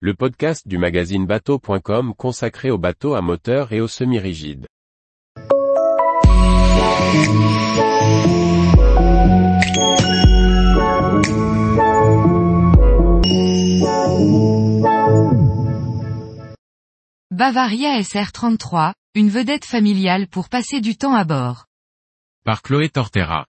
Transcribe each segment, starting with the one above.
le podcast du magazine bateau.com consacré aux bateaux à moteur et aux semi-rigides. Bavaria SR33, une vedette familiale pour passer du temps à bord. Par Chloé Tortera.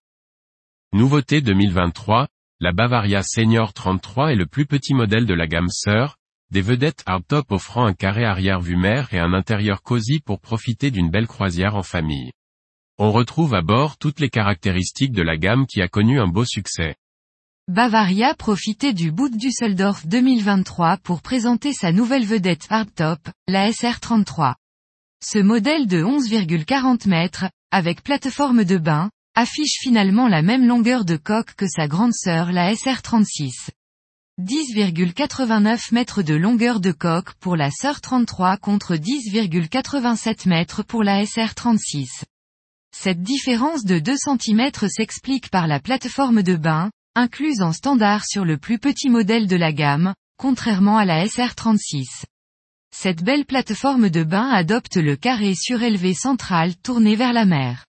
Nouveauté 2023, la Bavaria Senior 33 est le plus petit modèle de la gamme Sœur, des vedettes hardtop offrant un carré arrière vue mer et un intérieur cosy pour profiter d'une belle croisière en famille. On retrouve à bord toutes les caractéristiques de la gamme qui a connu un beau succès. Bavaria profitait du Boot Düsseldorf 2023 pour présenter sa nouvelle vedette hardtop, la SR33. Ce modèle de 11,40 mètres, avec plateforme de bain, affiche finalement la même longueur de coque que sa grande sœur la SR36. 10,89 mètres de longueur de coque pour la sœur 33 contre 10,87 mètres pour la SR36. Cette différence de 2 cm s'explique par la plateforme de bain, incluse en standard sur le plus petit modèle de la gamme, contrairement à la SR36. Cette belle plateforme de bain adopte le carré surélevé central tourné vers la mer.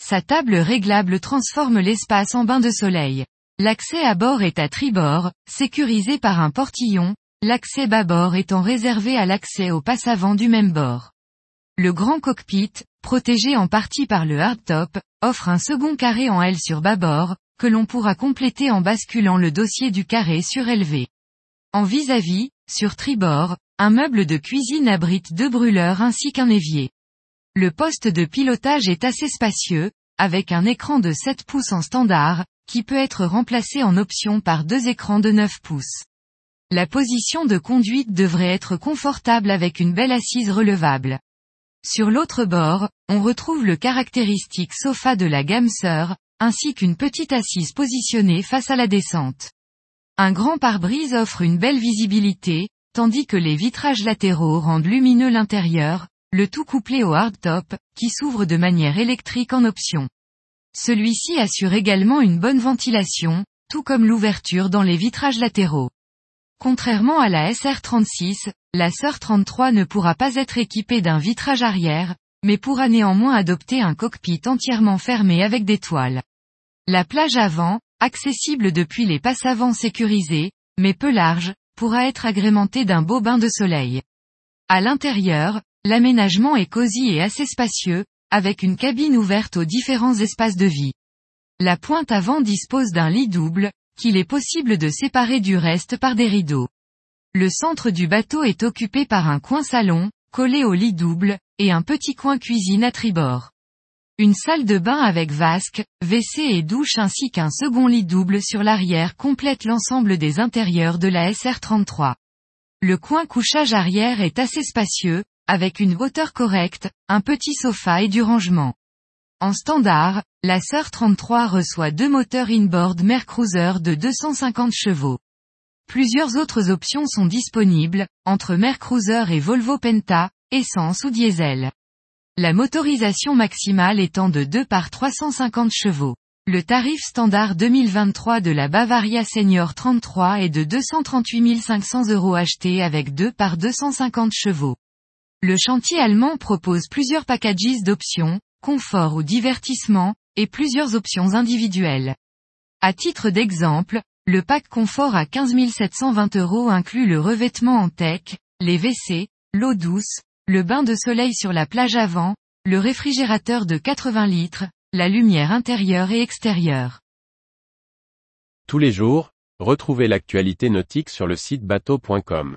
Sa table réglable transforme l'espace en bain de soleil. L'accès à bord est à tribord, sécurisé par un portillon, l'accès bâbord étant réservé à l'accès au passe-avant du même bord. Le grand cockpit, protégé en partie par le hardtop, offre un second carré en L sur bâbord, que l'on pourra compléter en basculant le dossier du carré surélevé. En vis-à-vis, sur tribord, un meuble de cuisine abrite deux brûleurs ainsi qu'un évier. Le poste de pilotage est assez spacieux, avec un écran de 7 pouces en standard, qui peut être remplacé en option par deux écrans de 9 pouces. La position de conduite devrait être confortable avec une belle assise relevable. Sur l'autre bord, on retrouve le caractéristique sofa de la gamme sœur, ainsi qu'une petite assise positionnée face à la descente. Un grand pare-brise offre une belle visibilité, tandis que les vitrages latéraux rendent lumineux l'intérieur, le tout couplé au hardtop, qui s'ouvre de manière électrique en option. Celui-ci assure également une bonne ventilation, tout comme l'ouverture dans les vitrages latéraux. Contrairement à la SR36, la SR 33 ne pourra pas être équipée d'un vitrage arrière, mais pourra néanmoins adopter un cockpit entièrement fermé avec des toiles. La plage avant, accessible depuis les passes avant sécurisés, mais peu large, pourra être agrémentée d'un beau bain de soleil. À l'intérieur, L'aménagement est cosy et assez spacieux, avec une cabine ouverte aux différents espaces de vie. La pointe avant dispose d'un lit double, qu'il est possible de séparer du reste par des rideaux. Le centre du bateau est occupé par un coin salon, collé au lit double, et un petit coin cuisine à tribord. Une salle de bain avec vasque, WC et douche ainsi qu'un second lit double sur l'arrière complètent l'ensemble des intérieurs de la SR33. Le coin couchage arrière est assez spacieux, avec une hauteur correcte, un petit sofa et du rangement. En standard, la Sœur 33 reçoit deux moteurs inboard Mercruiser de 250 chevaux. Plusieurs autres options sont disponibles, entre Mercruiser et Volvo Penta, essence ou diesel. La motorisation maximale étant de 2 par 350 chevaux. Le tarif standard 2023 de la Bavaria Senior 33 est de 238 500 euros acheté avec 2 par 250 chevaux. Le chantier allemand propose plusieurs packages d'options, confort ou divertissement, et plusieurs options individuelles. À titre d'exemple, le pack confort à 15 720 euros inclut le revêtement en tech, les WC, l'eau douce, le bain de soleil sur la plage avant, le réfrigérateur de 80 litres, la lumière intérieure et extérieure. Tous les jours, retrouvez l'actualité nautique sur le site bateau.com.